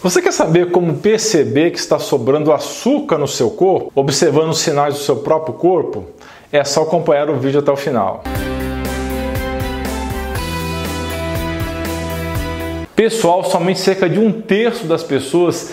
Você quer saber como perceber que está sobrando açúcar no seu corpo, observando os sinais do seu próprio corpo? É só acompanhar o vídeo até o final. Pessoal, somente cerca de um terço das pessoas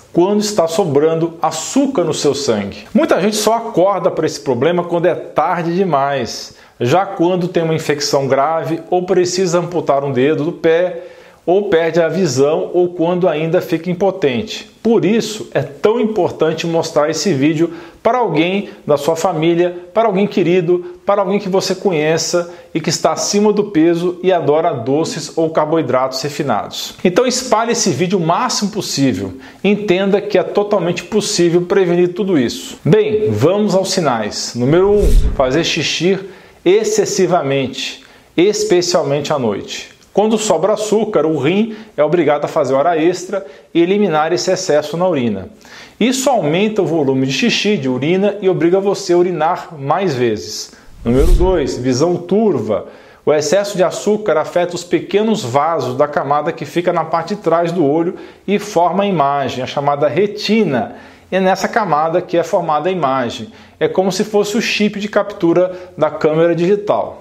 quando está sobrando açúcar no seu sangue. Muita gente só acorda para esse problema quando é tarde demais, já quando tem uma infecção grave ou precisa amputar um dedo do pé ou perde a visão ou quando ainda fica impotente. Por isso é tão importante mostrar esse vídeo para alguém da sua família, para alguém querido, para alguém que você conheça e que está acima do peso e adora doces ou carboidratos refinados. Então espalhe esse vídeo o máximo possível. Entenda que é totalmente possível prevenir tudo isso. Bem, vamos aos sinais. Número 1, um, fazer xixi excessivamente, especialmente à noite. Quando sobra açúcar, o rim é obrigado a fazer hora extra e eliminar esse excesso na urina. Isso aumenta o volume de xixi, de urina e obriga você a urinar mais vezes. Número 2, visão turva. O excesso de açúcar afeta os pequenos vasos da camada que fica na parte de trás do olho e forma a imagem, a chamada retina. É nessa camada que é formada a imagem. É como se fosse o chip de captura da câmera digital.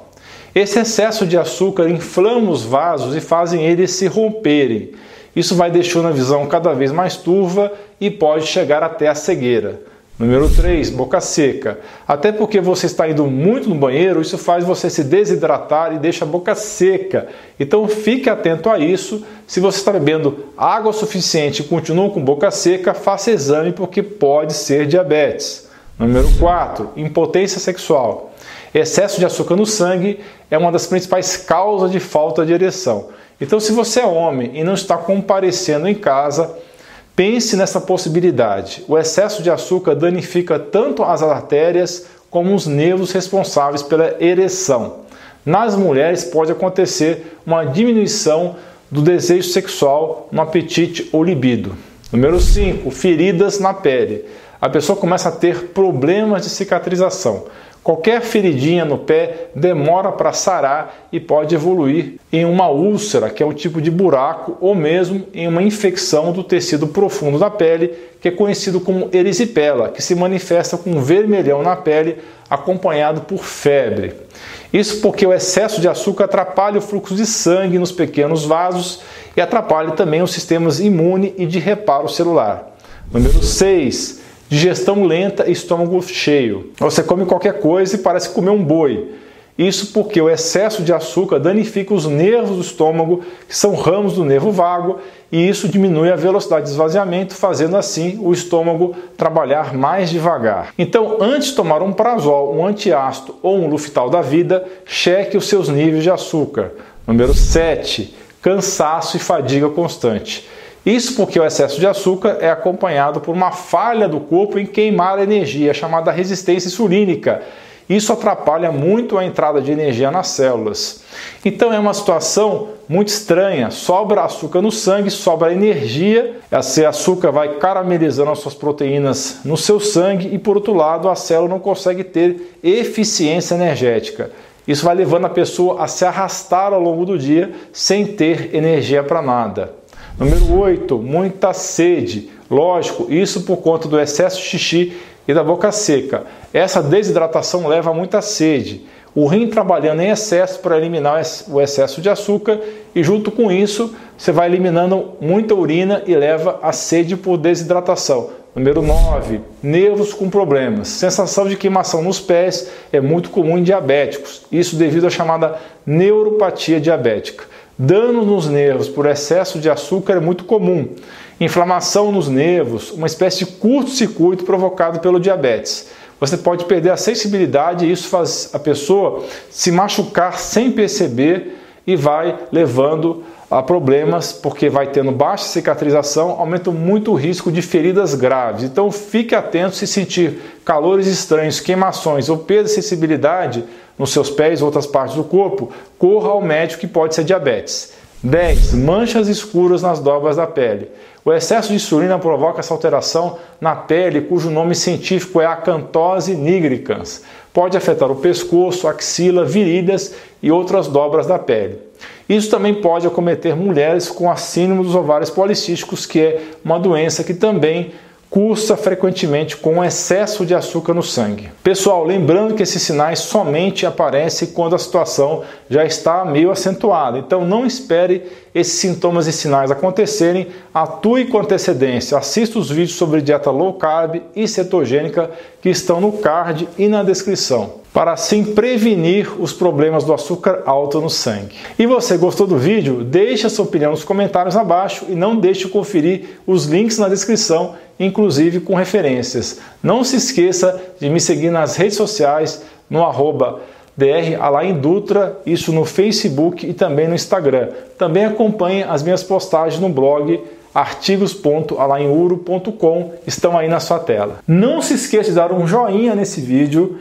Esse excesso de açúcar inflama os vasos e fazem eles se romperem. Isso vai deixando a visão cada vez mais turva e pode chegar até a cegueira. Número 3, boca seca. Até porque você está indo muito no banheiro, isso faz você se desidratar e deixa a boca seca. Então fique atento a isso. Se você está bebendo água suficiente e continua com boca seca, faça exame porque pode ser diabetes. Número 4, impotência sexual. Excesso de açúcar no sangue é uma das principais causas de falta de ereção. Então, se você é homem e não está comparecendo em casa, pense nessa possibilidade. O excesso de açúcar danifica tanto as artérias como os nervos responsáveis pela ereção. Nas mulheres pode acontecer uma diminuição do desejo sexual, no apetite ou libido. Número 5, feridas na pele. A pessoa começa a ter problemas de cicatrização. Qualquer feridinha no pé demora para sarar e pode evoluir em uma úlcera, que é um tipo de buraco, ou mesmo em uma infecção do tecido profundo da pele, que é conhecido como erisipela, que se manifesta com vermelhão na pele acompanhado por febre. Isso porque o excesso de açúcar atrapalha o fluxo de sangue nos pequenos vasos e atrapalha também os sistemas imune e de reparo celular. Número 6 digestão lenta e estômago cheio. Você come qualquer coisa e parece comer um boi. Isso porque o excesso de açúcar danifica os nervos do estômago, que são ramos do nervo vago, e isso diminui a velocidade de esvaziamento, fazendo assim o estômago trabalhar mais devagar. Então, antes de tomar um prazol, um antiácido ou um luftal da vida, cheque os seus níveis de açúcar. Número 7, cansaço e fadiga constante. Isso porque o excesso de açúcar é acompanhado por uma falha do corpo em queimar a energia, chamada resistência insulínica. Isso atrapalha muito a entrada de energia nas células. Então é uma situação muito estranha. Sobra açúcar no sangue, sobra energia. Esse açúcar vai caramelizando as suas proteínas no seu sangue e, por outro lado, a célula não consegue ter eficiência energética. Isso vai levando a pessoa a se arrastar ao longo do dia sem ter energia para nada. Número 8, muita sede. Lógico, isso por conta do excesso de xixi e da boca seca. Essa desidratação leva a muita sede. O rim trabalhando em excesso para eliminar o excesso de açúcar e junto com isso você vai eliminando muita urina e leva a sede por desidratação. Número 9, nervos com problemas. Sensação de queimação nos pés é muito comum em diabéticos, isso devido à chamada neuropatia diabética. Dano nos nervos por excesso de açúcar é muito comum. Inflamação nos nervos, uma espécie de curto-circuito provocado pelo diabetes. Você pode perder a sensibilidade e isso faz a pessoa se machucar sem perceber e vai levando há problemas porque vai tendo baixa cicatrização, aumenta muito o risco de feridas graves. Então fique atento se sentir calores estranhos, queimações ou perda de sensibilidade nos seus pés ou outras partes do corpo, corra ao médico que pode ser diabetes. 10. Manchas escuras nas dobras da pele. O excesso de insulina provoca essa alteração na pele, cujo nome científico é acantose nigricans. Pode afetar o pescoço, axila, virilhas e outras dobras da pele. Isso também pode acometer mulheres com a síndrome dos ovários policísticos, que é uma doença que também cursa frequentemente com excesso de açúcar no sangue. Pessoal, lembrando que esses sinais somente aparecem quando a situação já está meio acentuada. Então não espere esses sintomas e sinais acontecerem, atue com antecedência. Assista os vídeos sobre dieta low carb e cetogênica que estão no card e na descrição para assim prevenir os problemas do açúcar alto no sangue. E você gostou do vídeo? Deixe a sua opinião nos comentários abaixo e não deixe de conferir os links na descrição, inclusive com referências. Não se esqueça de me seguir nas redes sociais no arroba Dr. Alain Dutra, isso no Facebook e também no Instagram. Também acompanhe as minhas postagens no blog artigos.alainuro.com estão aí na sua tela. Não se esqueça de dar um joinha nesse vídeo,